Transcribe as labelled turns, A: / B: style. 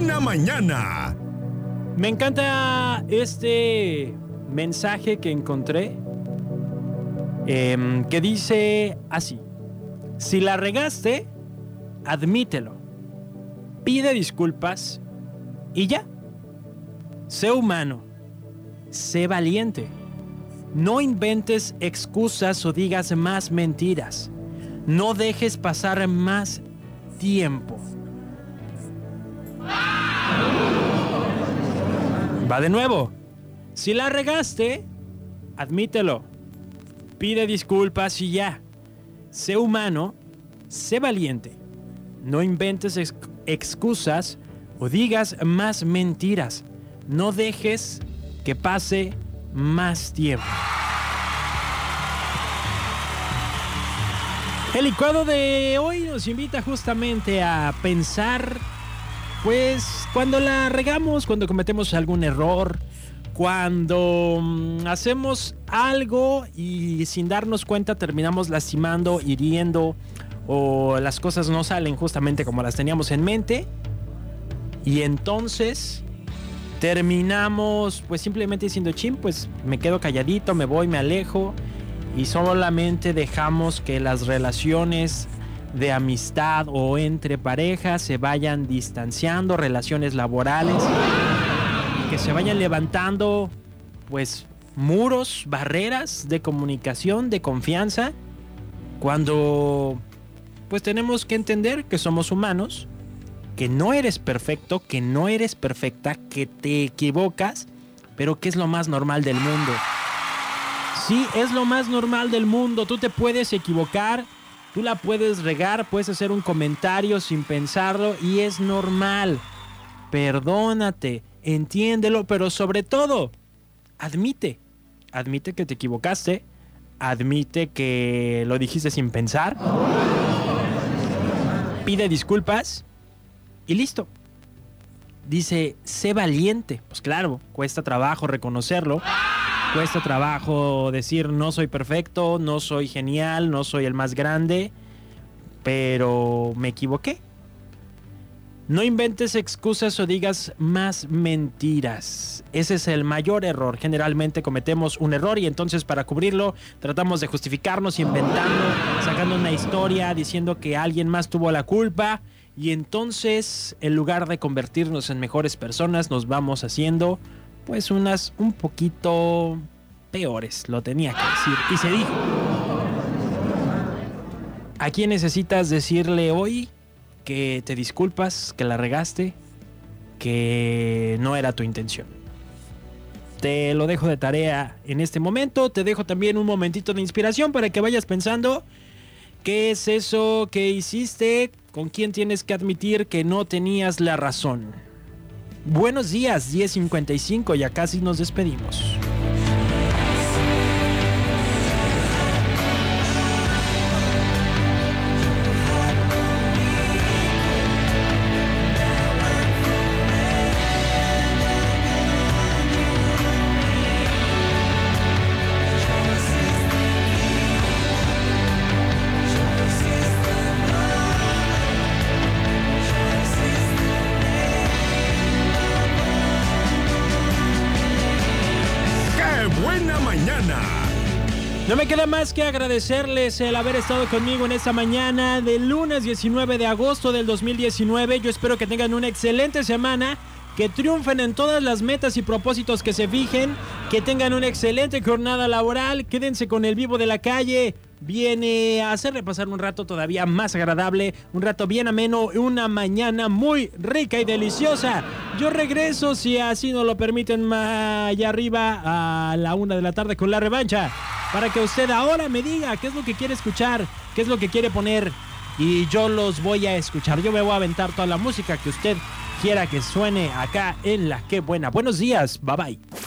A: mañana!
B: Me encanta este mensaje que encontré em, que dice así. Si la regaste, admítelo. Pide disculpas y ya. Sé humano. Sé valiente. No inventes excusas o digas más mentiras. No dejes pasar más tiempo. Va de nuevo. Si la regaste, admítelo. Pide disculpas y ya. Sé humano, sé valiente. No inventes excusas o digas más mentiras. No dejes que pase más tiempo. El licuado de hoy nos invita justamente a pensar, pues, cuando la regamos, cuando cometemos algún error, cuando mm, hacemos algo y sin darnos cuenta terminamos lastimando, hiriendo o las cosas no salen justamente como las teníamos en mente y entonces terminamos pues simplemente diciendo, chim, pues me quedo calladito, me voy, me alejo y solamente dejamos que las relaciones de amistad o entre parejas se vayan distanciando, relaciones laborales, que se vayan levantando pues muros, barreras de comunicación, de confianza, cuando pues tenemos que entender que somos humanos que no eres perfecto, que no eres perfecta, que te equivocas, pero que es lo más normal del mundo. Sí, es lo más normal del mundo. Tú te puedes equivocar, tú la puedes regar, puedes hacer un comentario sin pensarlo y es normal. Perdónate, entiéndelo, pero sobre todo, admite. Admite que te equivocaste, admite que lo dijiste sin pensar. Pide disculpas y listo. Dice, sé valiente. Pues claro, cuesta trabajo reconocerlo. Cuesta trabajo decir, no soy perfecto, no soy genial, no soy el más grande, pero me equivoqué. No inventes excusas o digas más mentiras. Ese es el mayor error. Generalmente cometemos un error y entonces para cubrirlo tratamos de justificarnos inventando, sacando una historia, diciendo que alguien más tuvo la culpa y entonces, en lugar de convertirnos en mejores personas, nos vamos haciendo pues unas un poquito peores, lo tenía que decir. Y se dijo. ¿A quién necesitas decirle hoy que te disculpas, que la regaste, que no era tu intención? Te lo dejo de tarea en este momento. Te dejo también un momentito de inspiración para que vayas pensando qué es eso que hiciste, con quién tienes que admitir que no tenías la razón. Buenos días, 10.55, ya casi nos despedimos. No me queda más que agradecerles el haber estado conmigo en esta mañana del lunes 19 de agosto del 2019. Yo espero que tengan una excelente semana, que triunfen en todas las metas y propósitos que se fijen, que tengan una excelente jornada laboral, quédense con el vivo de la calle. Viene a hacerle pasar un rato todavía más agradable, un rato bien ameno, una mañana muy rica y deliciosa. Yo regreso, si así nos lo permiten, allá arriba a la una de la tarde con la revancha para que usted ahora me diga qué es lo que quiere escuchar, qué es lo que quiere poner y yo los voy a escuchar. Yo me voy a aventar toda la música que usted quiera que suene acá en la que buena. Buenos días, bye bye.